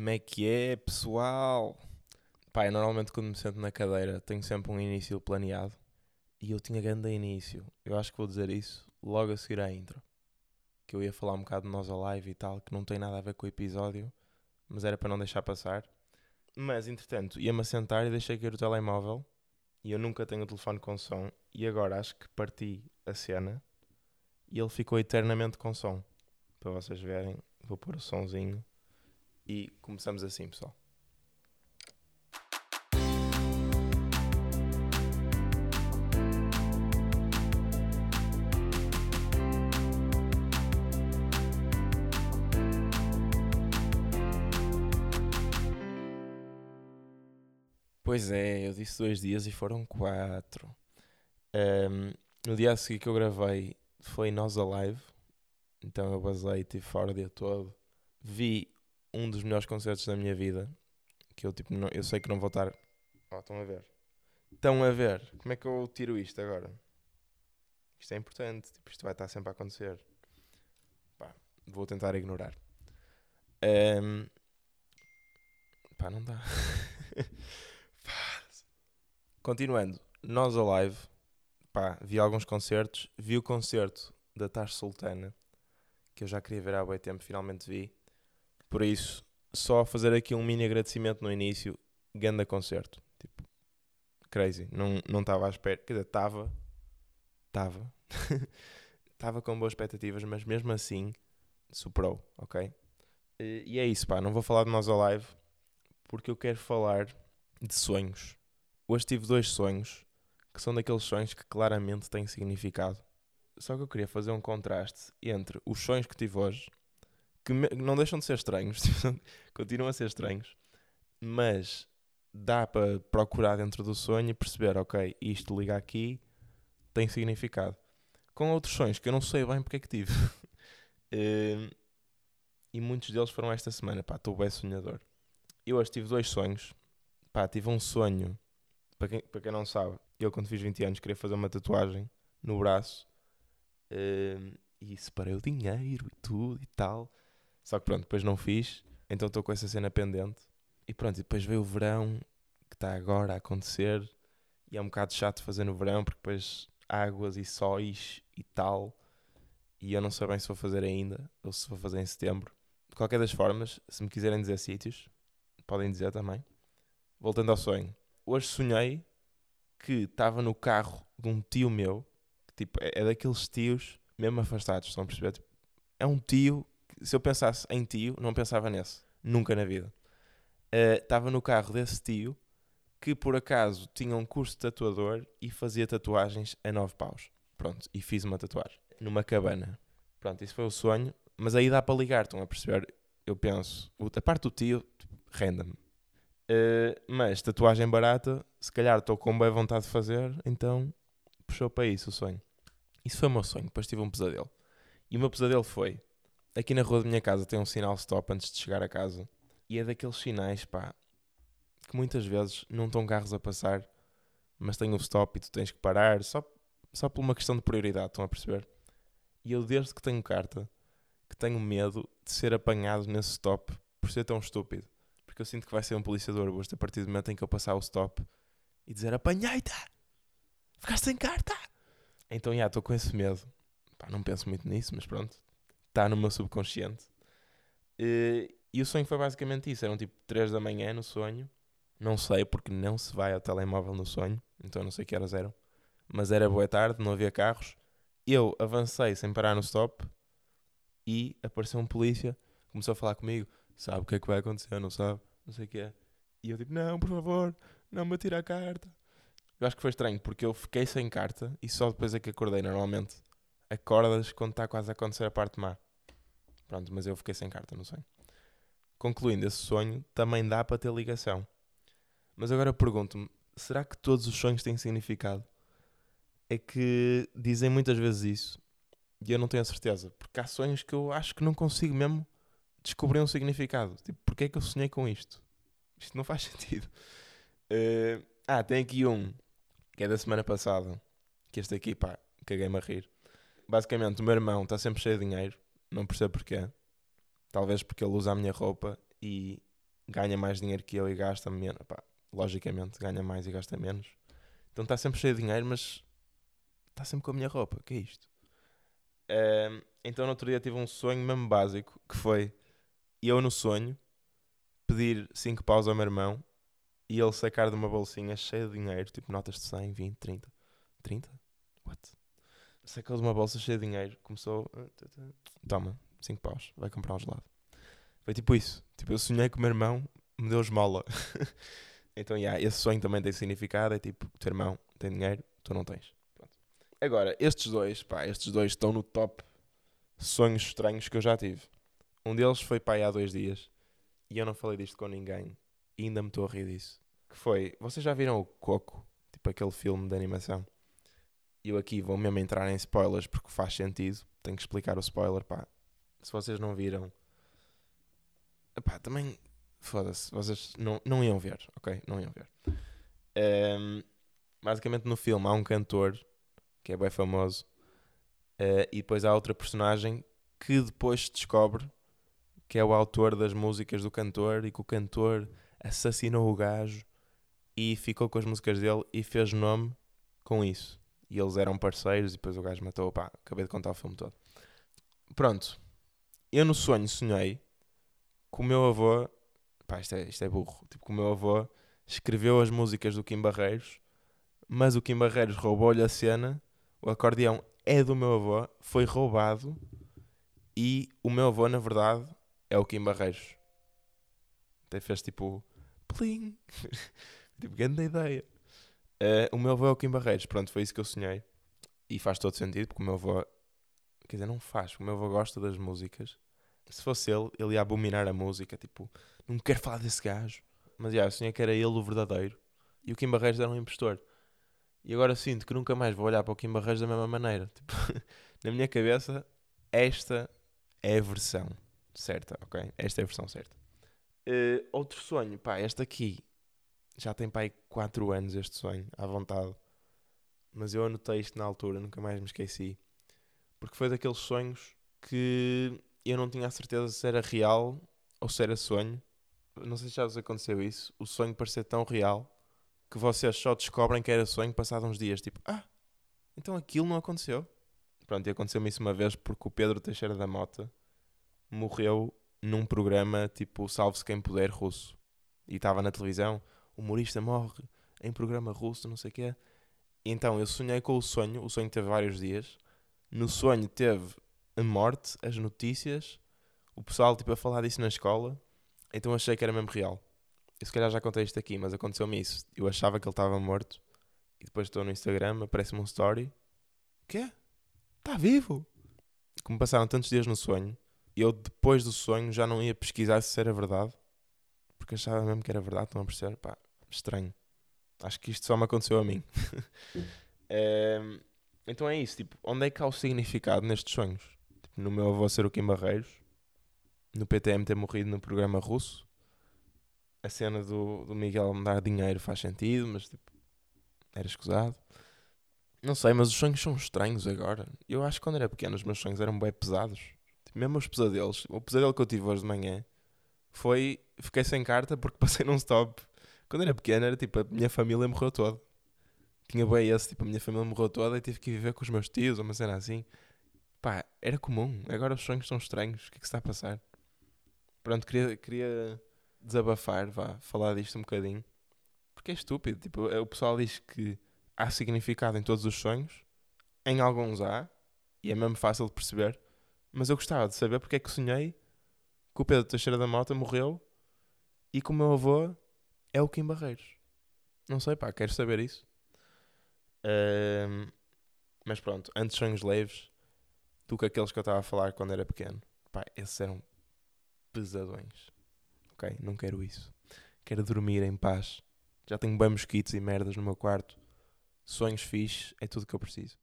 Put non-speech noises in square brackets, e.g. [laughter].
Como é que é, pessoal? Eu normalmente quando me sento na cadeira tenho sempre um início planeado e eu tinha grande início. Eu acho que vou dizer isso logo a seguir à intro. Que eu ia falar um bocado de nós a live e tal, que não tem nada a ver com o episódio, mas era para não deixar passar. Mas, entretanto, ia-me assentar e deixei cair o telemóvel e eu nunca tenho o telefone com som e agora acho que parti a cena e ele ficou eternamente com som. Para vocês verem, vou pôr o sonzinho e começamos assim, pessoal. Pois é, eu disse dois dias e foram quatro. Um, no dia a seguir que eu gravei foi Nós Alive, então eu basei, estive fora o dia todo. Vi um dos melhores concertos da minha vida, que eu tipo, não, eu sei que não vou estar. Oh, estão a ver? Estão a ver? Como é que eu tiro isto agora? Isto é importante, tipo, isto vai estar sempre a acontecer. Pá, vou tentar ignorar. Um, pá, não dá. [laughs] Continuando, nós a live, pá, vi alguns concertos, vi o concerto da Tars Sultana, que eu já queria ver há bem tempo, finalmente vi. Por isso, só fazer aqui um mini agradecimento no início, ganda concerto. Tipo, crazy. Não estava à espera, quer dizer, estava, estava, estava [laughs] com boas expectativas, mas mesmo assim, superou, ok? E é isso, pá, não vou falar de nós a live, porque eu quero falar de sonhos Hoje tive dois sonhos que são daqueles sonhos que claramente têm significado. Só que eu queria fazer um contraste entre os sonhos que tive hoje, que não deixam de ser estranhos, [laughs] continuam a ser estranhos, mas dá para procurar dentro do sonho e perceber, ok, isto liga aqui, tem significado. Com outros sonhos que eu não sei bem porque é que tive. Ehm, [laughs] e muitos deles foram esta semana, pá, estou bem sonhador. Eu hoje tive dois sonhos, pá, tive um sonho para quem, para quem não sabe, eu quando fiz 20 anos queria fazer uma tatuagem no braço uh, e separei o dinheiro e tudo e tal. Só que pronto, depois não fiz, então estou com essa cena pendente. E pronto, e depois veio o verão que está agora a acontecer e é um bocado chato fazer no verão porque depois águas e sóis e tal. E eu não sei bem se vou fazer ainda ou se vou fazer em setembro. De qualquer das formas, se me quiserem dizer sítios, podem dizer também. Voltando ao sonho, hoje sonhei que estava no carro de um tio meu, que tipo, é, é daqueles tios mesmo afastados, estão a perceber? Tipo, é um tio, se eu pensasse em tio, não pensava nesse, nunca na vida. Uh, estava no carro desse tio que por acaso tinha um curso de tatuador e fazia tatuagens a 9 paus. Pronto, e fiz uma tatuagem numa cabana. Pronto, isso foi o sonho, mas aí dá para ligar, estão a perceber? Eu penso, a parte do tio, renda-me. Uh, mas tatuagem barata, se calhar estou com boa vontade de fazer, então puxou para isso o sonho. Isso foi o meu sonho, depois tive um pesadelo. E o meu pesadelo foi: aqui na rua da minha casa tem um sinal stop antes de chegar a casa. E é daqueles sinais, pá, que muitas vezes não estão carros a passar, mas tem um stop e tu tens que parar só, só por uma questão de prioridade, estão a perceber? E eu, desde que tenho carta, que tenho medo de ser apanhado nesse stop por ser tão estúpido porque eu sinto que vai ser um polícia de Orbost a partir do momento em que eu passar o stop e dizer apanhei-te! Ficaste sem carta! Então, já, estou com esse medo. Pá, não penso muito nisso, mas pronto. Está no meu subconsciente. E, e o sonho foi basicamente isso. Eram tipo 3 da manhã no sonho. Não sei, porque não se vai ao telemóvel no sonho. Então não sei que horas eram. Mas era boa tarde, não havia carros. Eu avancei sem parar no stop. E apareceu um polícia. Começou a falar comigo sabe o que é que vai acontecer, não sabe? Não sei o que é. E eu digo, não, por favor, não me atire a carta. Eu acho que foi estranho, porque eu fiquei sem carta e só depois é que acordei. Normalmente acordas quando está quase a acontecer a parte má. Pronto, mas eu fiquei sem carta, não sei. Concluindo, esse sonho também dá para ter ligação. Mas agora pergunto-me, será que todos os sonhos têm significado? É que dizem muitas vezes isso e eu não tenho a certeza, porque há sonhos que eu acho que não consigo mesmo descobri um significado. Tipo, porque é que eu sonhei com isto? Isto não faz [laughs] sentido. Uh, ah, tem aqui um que é da semana passada. Que este aqui, pá, caguei-me a rir. Basicamente, o meu irmão está sempre cheio de dinheiro. Não percebo porquê. Talvez porque ele usa a minha roupa e ganha mais dinheiro que eu e gasta menos. Pá, logicamente, ganha mais e gasta menos. Então está sempre cheio de dinheiro, mas está sempre com a minha roupa. que é isto? Um, então no outro dia tive um sonho mesmo básico, que foi eu no sonho pedir 5 paus ao meu irmão e ele sacar de uma bolsinha cheia de dinheiro, tipo notas de 100, 20, 30. 30? Sacou de uma bolsa cheia de dinheiro, começou. Toma, 5 paus, vai comprar um gelado. Foi tipo isso. Tipo, eu sonhei que o meu irmão me deu esmola. [laughs] então, yeah, esse sonho também tem significado. É tipo, teu irmão tem dinheiro, tu não tens. Pronto. Agora, estes dois, pá, estes dois estão no top sonhos estranhos que eu já tive. Um deles foi pai há dois dias e eu não falei disto com ninguém e ainda me estou a rir disso. Que foi, vocês já viram o Coco? Tipo aquele filme de animação. Eu aqui vou mesmo entrar em spoilers porque faz sentido. Tenho que explicar o spoiler, pá. Se vocês não viram, pá, também foda-se, vocês não, não iam ver, ok? Não iam ver. Um, basicamente no filme há um cantor que é bem famoso uh, e depois há outra personagem que depois se descobre que é o autor das músicas do cantor e que o cantor assassinou o gajo e ficou com as músicas dele e fez nome com isso. E eles eram parceiros e depois o gajo matou. Pá, acabei de contar o filme todo. Pronto. Eu no sonho sonhei que o meu avô. Pá, isto é, isto é burro. Tipo, que o meu avô escreveu as músicas do Kim Barreiros, mas o Kim Barreiros roubou-lhe a cena. O acordeão é do meu avô, foi roubado e o meu avô, na verdade, é o Kim Barreiros. Até fez tipo. Plim! [laughs] tipo, grande ideia. Uh, o meu avô é o Kim Barreiros. Pronto, foi isso que eu sonhei. E faz todo sentido, porque o meu avô. Quer dizer, não faz, o meu avô gosta das músicas. Se fosse ele, ele ia abominar a música. Tipo, não quero falar desse gajo. Mas já, eu sonhei que era ele o verdadeiro. E o Kim Barreiros era um impostor. E agora sinto que nunca mais vou olhar para o Kim Barreiros da mesma maneira. [laughs] Tipo, na minha cabeça, esta é a versão certa, ok? Esta é a versão certa. Uh, outro sonho, pá, este aqui já tem pá 4 anos este sonho, à vontade. Mas eu anotei isto na altura, nunca mais me esqueci. Porque foi daqueles sonhos que eu não tinha a certeza se era real ou se era sonho. Não sei se já vos aconteceu isso. O sonho parecer tão real que vocês só descobrem que era sonho passados uns dias. Tipo, ah, então aquilo não aconteceu. Pronto, e aconteceu-me isso uma vez porque o Pedro Teixeira da Mota morreu num programa tipo Salve-se Quem Puder russo. E estava na televisão, humorista morre em programa russo, não sei o quê. Então eu sonhei com o sonho, o sonho teve vários dias. No sonho teve a morte, as notícias, o pessoal tipo a falar disso na escola. Então achei que era mesmo real. Eu se calhar já contei isto aqui, mas aconteceu-me isso. Eu achava que ele estava morto e depois estou no Instagram, aparece-me um story. Quê? Está vivo? Como passaram tantos dias no sonho, eu depois do sonho já não ia pesquisar se era verdade. Porque achava mesmo que era verdade, estão a perceber? Pá, estranho. Acho que isto só me aconteceu a mim. é, [laughs] então é isso, tipo, onde é que há o significado nestes sonhos? Tipo, no meu avô ser o Kim Barreiros, no PTM ter morrido no programa russo, a cena do, do Miguel me dar dinheiro faz sentido, mas tipo, era escusado. Não sei, mas os sonhos são estranhos agora. Eu acho que quando era pequeno os meus sonhos eram bem pesados. Tipo, mesmo os pesadelos. O pesadelo que eu tive hoje de manhã foi. Fiquei sem carta porque [laughs] passei num stop. Quando era pequeno era tipo, a minha família morreu toda. Tinha bem esse, tipo, a minha família morreu toda e tive que viver com os meus tios, uma cena assim. Pá, era comum. Agora os sonhos são estranhos. O que é que se está a passar? Pronto, queria, queria desabafar, vá, falar disto um bocadinho. Porque é estúpido. Tipo, o pessoal diz que há significado em todos os sonhos. Em alguns há. E é mesmo fácil de perceber. Mas eu gostava de saber porque é que sonhei que o Pedro Teixeira da Mota morreu e que o meu avô é o Kim Barreiros. Não sei, pá, quero saber isso. Mas pronto, antes sonhos leves do que aqueles que eu estava a falar quando era pequeno. Pá, esses eram pesadões. Ok? Não quero isso. Quero dormir em paz. Já tenho bem mosquitos e merdas no meu quarto. Sonhos fixes é tudo que eu preciso.